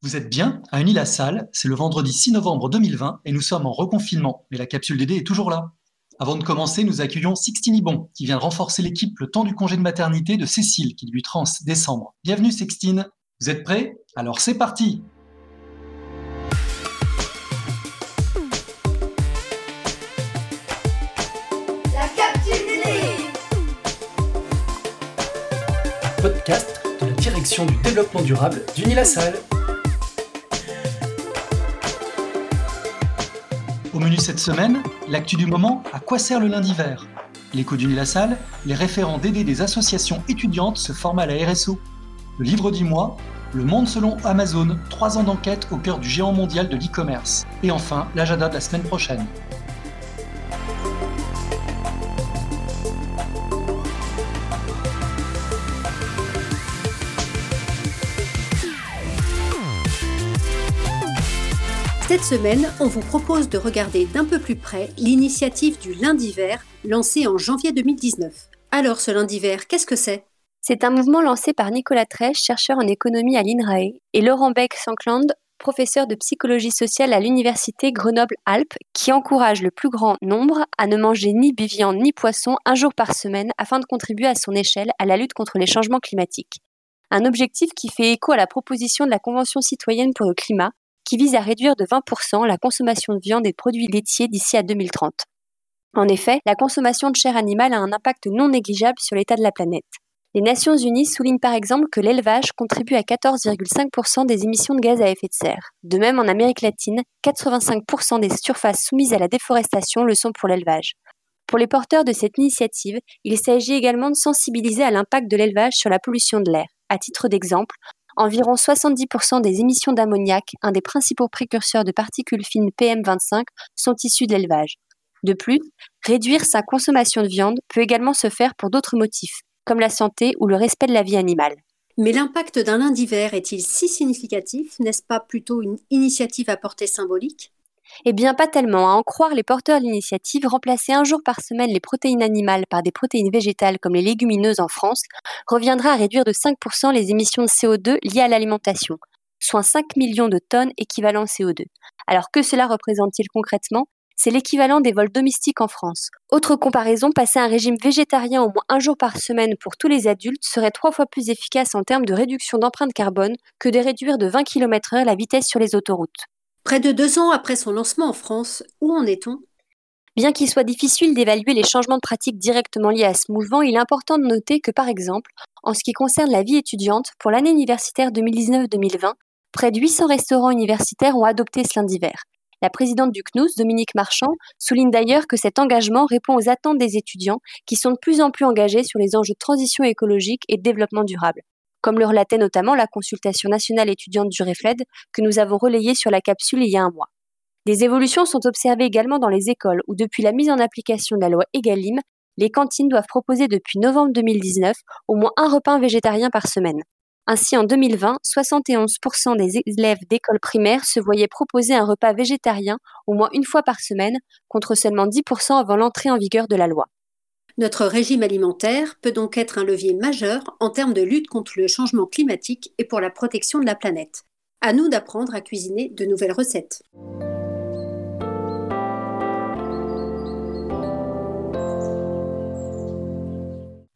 Vous êtes bien à Unis-la-Salle, c'est le vendredi 6 novembre 2020 et nous sommes en reconfinement, mais la capsule DD est toujours là. Avant de commencer, nous accueillons Sixtine Ibon, qui vient renforcer l'équipe le temps du congé de maternité de Cécile, qui lui trans décembre. Bienvenue Sixtine, vous êtes prêts? Alors c'est parti La capsule DD Podcast de la direction du développement durable d'Unis-la-Salle. Au menu cette semaine, l'actu du moment, à quoi sert le lundi vert? L'écho du la les référents d'aider des associations étudiantes se forment à la RSO. Le livre du mois, Le monde selon Amazon, trois ans d'enquête au cœur du géant mondial de l'e-commerce. Et enfin, l'agenda de la semaine prochaine. Cette semaine, on vous propose de regarder d'un peu plus près l'initiative du lundi vert lancée en janvier 2019. Alors ce lundi vert, qu'est-ce que c'est? C'est un mouvement lancé par Nicolas Trèche, chercheur en économie à l'INRAE, et Laurent Beck-Sankland, professeur de psychologie sociale à l'université Grenoble-Alpes, qui encourage le plus grand nombre à ne manger ni viande ni poisson un jour par semaine afin de contribuer à son échelle à la lutte contre les changements climatiques. Un objectif qui fait écho à la proposition de la Convention citoyenne pour le climat, qui vise à réduire de 20% la consommation de viande et de produits laitiers d'ici à 2030. En effet, la consommation de chair animale a un impact non négligeable sur l'état de la planète. Les Nations Unies soulignent par exemple que l'élevage contribue à 14,5% des émissions de gaz à effet de serre. De même, en Amérique latine, 85% des surfaces soumises à la déforestation le sont pour l'élevage. Pour les porteurs de cette initiative, il s'agit également de sensibiliser à l'impact de l'élevage sur la pollution de l'air. À titre d'exemple, environ 70% des émissions d'ammoniac, un des principaux précurseurs de particules fines PM25, sont issues de l'élevage. De plus, réduire sa consommation de viande peut également se faire pour d'autres motifs, comme la santé ou le respect de la vie animale. Mais l'impact d'un lundi vert est-il si significatif? N'est-ce pas plutôt une initiative à portée symbolique? Eh bien, pas tellement. À en croire les porteurs de l'initiative, remplacer un jour par semaine les protéines animales par des protéines végétales comme les légumineuses en France reviendra à réduire de 5% les émissions de CO2 liées à l'alimentation, soit 5 millions de tonnes équivalent CO2. Alors que cela représente-t-il concrètement? C'est l'équivalent des vols domestiques en France. Autre comparaison, passer un régime végétarien au moins un jour par semaine pour tous les adultes serait trois fois plus efficace en termes de réduction d'empreinte carbone que de réduire de 20 km/h la vitesse sur les autoroutes. Près de deux ans après son lancement en France, où en est-on? Bien qu'il soit difficile d'évaluer les changements de pratiques directement liés à ce mouvement, il est important de noter que, par exemple, en ce qui concerne la vie étudiante, pour l'année universitaire 2019-2020, près de 800 restaurants universitaires ont adopté ce lundi vert. La présidente du CNUS, Dominique Marchand, souligne d'ailleurs que cet engagement répond aux attentes des étudiants qui sont de plus en plus engagés sur les enjeux de transition écologique et de développement durable comme le relatait notamment la consultation nationale étudiante du REFLED que nous avons relayée sur la capsule il y a un mois. Des évolutions sont observées également dans les écoles où depuis la mise en application de la loi EGalim, les cantines doivent proposer depuis novembre 2019 au moins un repas végétarien par semaine. Ainsi, en 2020, 71% des élèves d'école primaire se voyaient proposer un repas végétarien au moins une fois par semaine, contre seulement 10% avant l'entrée en vigueur de la loi. Notre régime alimentaire peut donc être un levier majeur en termes de lutte contre le changement climatique et pour la protection de la planète. À nous d'apprendre à cuisiner de nouvelles recettes.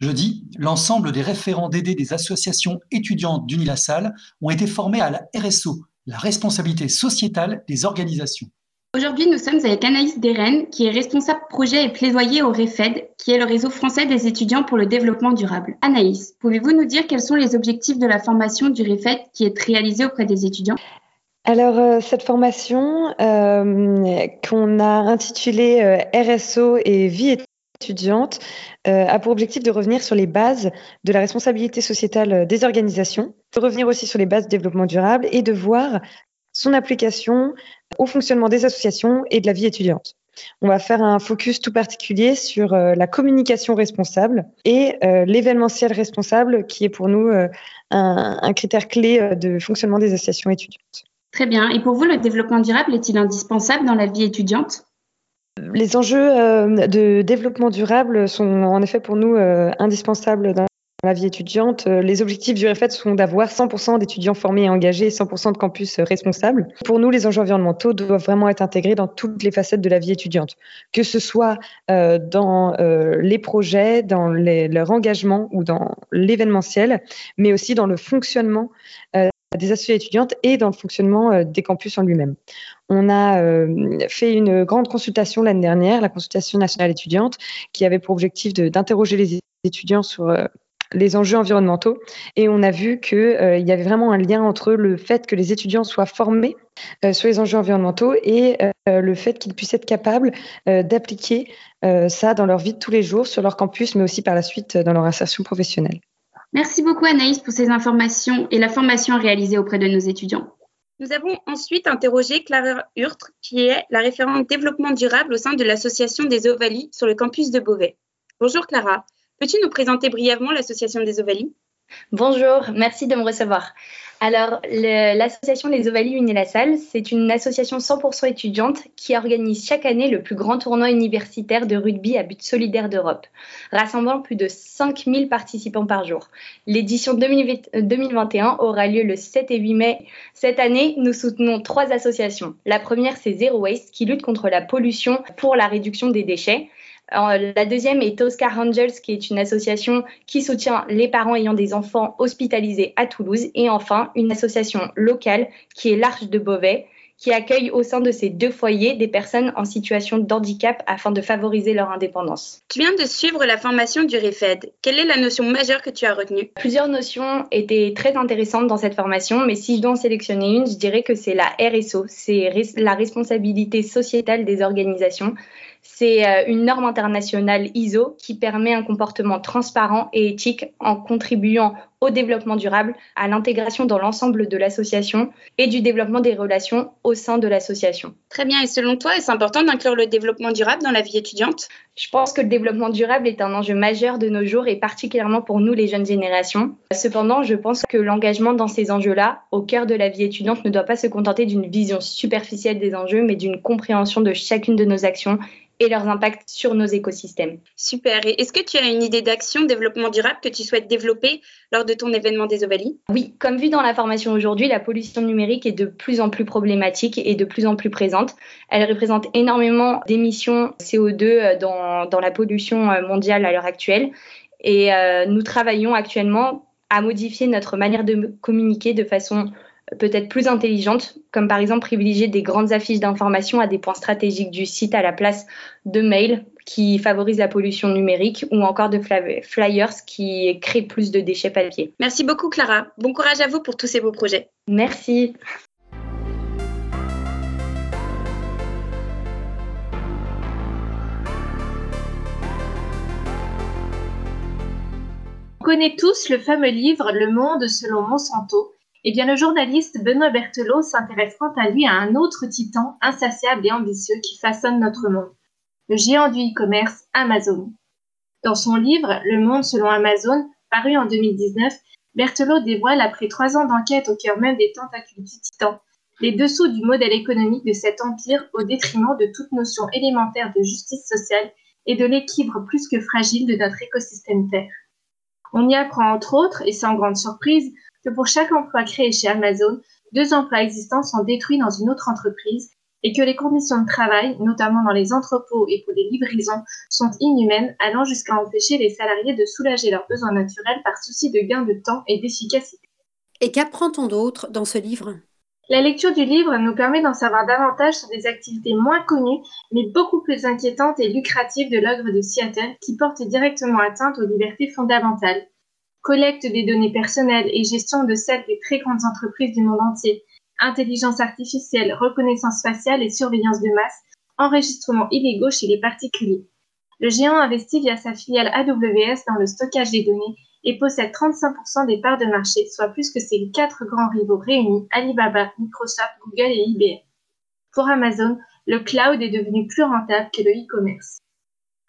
Jeudi, l'ensemble des référents d'aider des associations étudiantes d'Unilassal ont été formés à la RSO, la responsabilité sociétale des organisations. Aujourd'hui, nous sommes avec Anaïs Deren, qui est responsable projet et plaidoyer au REFED, qui est le réseau français des étudiants pour le développement durable. Anaïs, pouvez-vous nous dire quels sont les objectifs de la formation du REFED qui est réalisée auprès des étudiants? Alors, euh, cette formation euh, qu'on a intitulée euh, RSO et vie étudiante a pour objectif de revenir sur les bases de la responsabilité sociétale des organisations, de revenir aussi sur les bases du développement durable et de voir son application au fonctionnement des associations et de la vie étudiante. On va faire un focus tout particulier sur euh, la communication responsable et euh, l'événementiel responsable, qui est pour nous euh, un, critère clé de fonctionnement des associations étudiantes. Très bien. Et pour vous, le développement durable est-il indispensable dans la vie étudiante? Les enjeux de développement durable sont en effet pour nous indispensables dans la vie étudiante, euh, les objectifs du REFET sont d'avoir 100% d'étudiants formés et engagés et 100% de campus euh, responsables. Pour nous, les enjeux environnementaux doivent vraiment être intégrés dans toutes les facettes de la vie étudiante, que ce soit euh, dans les projets, dans leur engagement ou dans l'événementiel, mais aussi dans le fonctionnement des associations étudiantes et dans le fonctionnement des campus en lui-même. On a fait une grande consultation l'année dernière, la consultation nationale étudiante, qui avait pour objectif d'interroger les étudiants sur les enjeux environnementaux. Et on a vu qu'il euh, y avait vraiment un lien entre le fait que les étudiants soient formés euh, sur les enjeux environnementaux et euh, le fait qu'ils puissent être capables d'appliquer ça dans leur vie de tous les jours, sur leur campus, mais aussi par la suite dans leur insertion professionnelle. Merci beaucoup Anaïs pour ces informations et la formation réalisée auprès de nos étudiants. Nous avons ensuite interrogé Clara Hurtre, qui est la référente développement durable au sein de l'association des Ovalies sur le campus de Beauvais. Bonjour Clara, Peux-tu nous présenter brièvement l'association des Ovalies? Bonjour, merci de me recevoir. Alors, l'association Les Ovalies Unilassal, c'est une association 100% étudiante qui organise chaque année le plus grand tournoi universitaire de rugby à but solidaire d'Europe, rassemblant plus de 5000 participants par jour. L'édition 2021 aura lieu le 7 et 8 mai. Cette année, nous soutenons trois associations. La première, c'est Zero Waste, qui lutte contre la pollution pour la réduction des déchets. La deuxième est Oscar Angels, qui est une association qui soutient les parents ayant des enfants hospitalisés à Toulouse. Et enfin, une association locale qui est l'Arche de Beauvais, qui accueille au sein de ces deux foyers des personnes en situation de handicap afin de favoriser leur indépendance. Tu viens de suivre la formation du REFED. Quelle est la notion majeure que tu as retenue? Plusieurs notions étaient très intéressantes dans cette formation, mais si je dois en sélectionner une, je dirais que c'est la RSO, c'est la responsabilité sociétale des organisations. C'est euh, une norme internationale ISO qui permet un comportement transparent et éthique en contribuant au développement durable, à l'intégration dans l'ensemble de l'association et du développement des relations au sein de l'association. Très bien. Et selon toi, est-ce important d'inclure le développement durable dans la vie étudiante? Je pense que le développement durable est un enjeu majeur de nos jours et particulièrement pour nous, les jeunes générations. Cependant, je pense que l'engagement dans ces enjeux-là, au cœur de la vie étudiante, ne doit pas se contenter d'une vision superficielle des enjeux, mais d'une compréhension de chacune de nos actions et leurs impacts sur nos écosystèmes. Super. Et est-ce que tu as une idée d'action développement durable que tu souhaites développer lors de ton événement des Ovalies Oui, comme vu dans la formation aujourd'hui, la pollution numérique est de plus en plus problématique et de plus en plus présente. Elle représente énormément d'émissions CO2 euh, dans, dans, la pollution euh, mondiale à l'heure actuelle. Et euh, nous travaillons actuellement à modifier notre manière de communiquer de façon peut-être plus intelligentes, comme par exemple privilégier des grandes affiches d'information à des points stratégiques du site à la place de mails qui favorisent la pollution numérique ou encore de flyers qui créent plus de déchets papier. Merci beaucoup Clara. Bon courage à vous pour tous ces beaux projets. Merci. On connaît tous le fameux livre Le Monde selon Monsanto eh bien, le journaliste Benoît Berthelot s'intéresse quant à lui à un autre titan insatiable et ambitieux qui façonne notre monde, le géant du e-commerce Amazon. Dans son livre Le monde selon Amazon, paru en 2019, Berthelot dévoile, après trois ans d'enquête au cœur même des tentacules du titan, les dessous du modèle économique de cet empire au détriment de toute notion élémentaire de justice sociale et de l'équilibre plus que fragile de notre écosystème Terre. On y apprend entre autres, et sans grande surprise, que pour chaque emploi créé chez Amazon, deux emplois existants sont détruits dans une autre entreprise et que les conditions de travail, notamment dans les entrepôts et pour les livraisons, sont inhumaines, allant jusqu'à empêcher les salariés de soulager leurs besoins naturels par souci de gain de temps et d'efficacité. Et qu'apprend-on d'autre dans ce livre? La lecture du livre nous permet d'en savoir davantage sur des activités moins connues, mais beaucoup plus inquiétantes et lucratives de l'ogre de Seattle qui portent directement atteinte aux libertés fondamentales collecte des données personnelles et gestion de celles des très grandes entreprises du monde entier, intelligence artificielle, reconnaissance faciale et surveillance de masse, enregistrement illégaux chez les particuliers. Le géant investit via sa filiale AWS dans le stockage des données et possède 35% des parts de marché, soit plus que ses quatre grands rivaux réunis, Alibaba, Microsoft, Google et IBM. Pour Amazon, le cloud est devenu plus rentable que le e-commerce.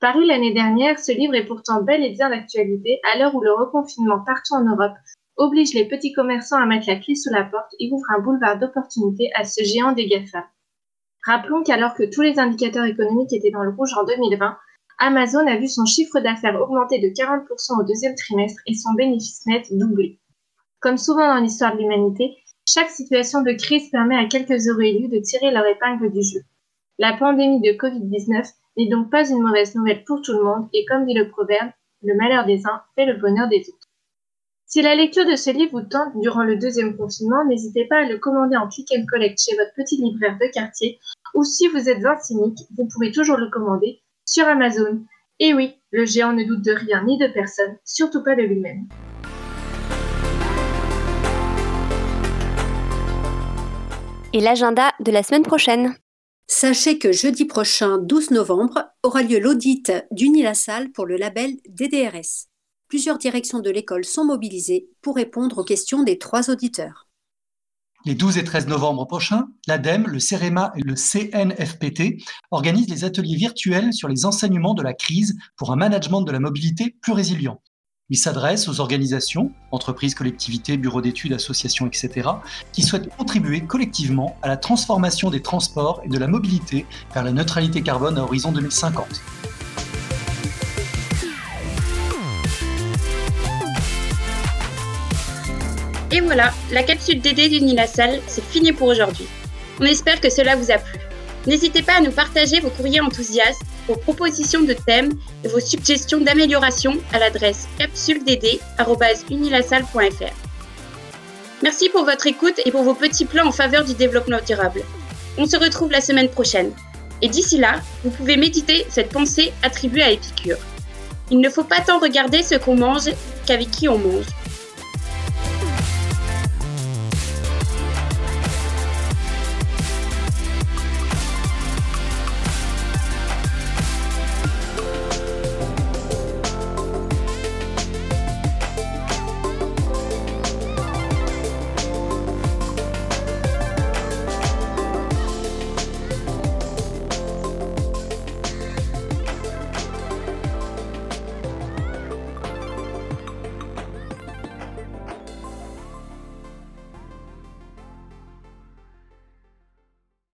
Paru l'année dernière, ce livre est pourtant bel et bien d'actualité à l'heure où le reconfinement partout en Europe oblige les petits commerçants à mettre la clé sous la porte et ouvre un boulevard d'opportunités à ce géant des GAFA. Rappelons qu'alors que tous les indicateurs économiques étaient dans le rouge en 2020, Amazon a vu son chiffre d'affaires augmenter de 40% au deuxième trimestre et son bénéfice net doubler. Comme souvent dans l'histoire de l'humanité, chaque situation de crise permet à quelques heureux élus de tirer leur épingle du jeu. La pandémie de Covid-19 n'est donc pas une mauvaise nouvelle pour tout le monde et comme dit le proverbe, le malheur des uns fait le bonheur des autres. Si la lecture de ce livre vous tente durant le deuxième confinement, n'hésitez pas à le commander en click and collect chez votre petit libraire de quartier ou si vous êtes un cynique, vous pouvez toujours le commander sur Amazon. Et oui, le géant ne doute de rien ni de personne, surtout pas de lui-même. Et l'agenda de la semaine prochaine Sachez que jeudi prochain, 12 novembre, aura lieu l'audit d'Unilassal pour le label DDRS plusieurs directions de l'école sont mobilisées pour répondre aux questions des trois auditeurs. Les 12 et 13 novembre prochains, l'ADEME, le CEREMA et le CNFPT organisent les ateliers virtuels sur les enseignements de la crise pour un management de la mobilité plus résilient. Ils s'adressent aux organisations, entreprises, collectivités, bureaux d'études, associations, etc., qui souhaitent contribuer collectivement à la transformation des transports et de la mobilité vers la neutralité carbone à horizon 2050. Et voilà, la capsule DD d'Unilassal, c'est fini pour aujourd'hui. On espère que cela vous a plu. N'hésitez pas à nous partager vos courriers enthousiastes, vos propositions de thèmes et vos suggestions d'amélioration à l'adresse capsuleddd.unilassal.fr. Merci pour votre écoute et pour vos petits plans en faveur du développement durable. On se retrouve la semaine prochaine. Et d'ici là, vous pouvez méditer cette pensée attribuée à Épicure. Il ne faut pas tant regarder ce qu'on mange qu'avec qui on mange.